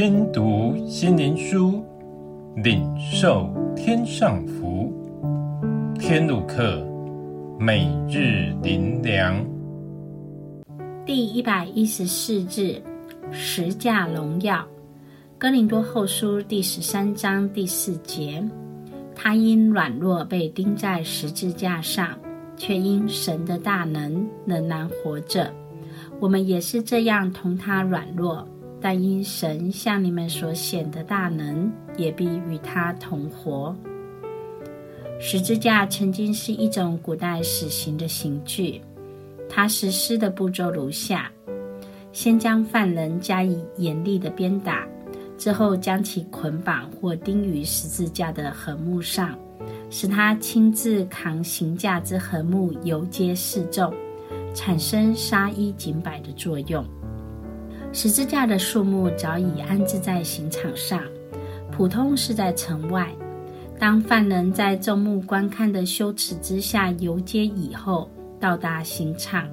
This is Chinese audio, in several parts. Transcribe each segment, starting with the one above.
听读心灵书，领受天上福。天路客，每日灵粮，第一百一十四日，十架荣耀。哥林多后书第十三章第四节，他因软弱被钉在十字架上，却因神的大能仍然活着。我们也是这样同他软弱。但因神向你们所显的大能，也必与他同活。十字架曾经是一种古代死刑的刑具，它实施的步骤如下：先将犯人加以严厉的鞭打，之后将其捆绑或钉于十字架的横木上，使他亲自扛刑架之横木游街示众，产生杀一儆百的作用。十字架的树木早已安置在刑场上，普通是在城外。当犯人在众目观看的羞耻之下游街以后，到达刑场，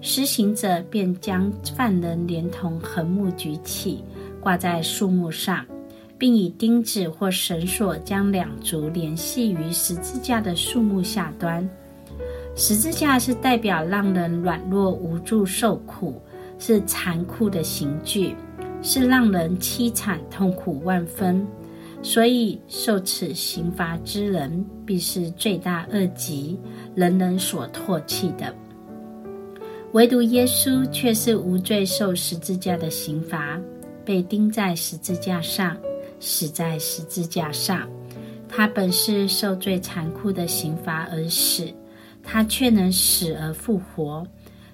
施行者便将犯人连同横木举起，挂在树木上，并以钉子或绳索将两足连系于十字架的树木下端。十字架是代表让人软弱无助受苦。是残酷的刑具，是让人凄惨痛苦万分，所以受此刑罚之人必是罪大恶极，人人所唾弃的。唯独耶稣却是无罪受十字架的刑罚，被钉在十字架上，死在十字架上。他本是受最残酷的刑罚而死，他却能死而复活。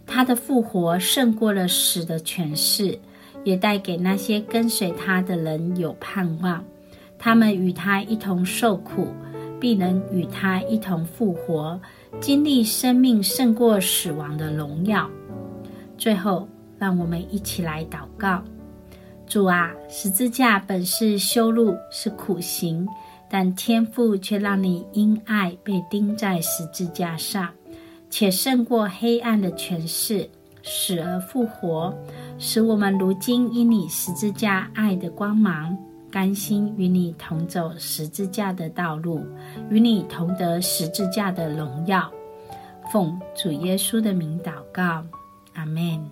他的复活胜过了死的权势，也带给那些跟随他的人有盼望。他们与他一同受苦，必能与他一同复活，经历生命胜过死亡的荣耀。最后，让我们一起来祷告：主啊，十字架本是修路，是苦行，但天父却让你因爱被钉在十字架上。且胜过黑暗的权势，死而复活，使我们如今因你十字架爱的光芒，甘心与你同走十字架的道路，与你同得十字架的荣耀。奉主耶稣的名祷告，阿门。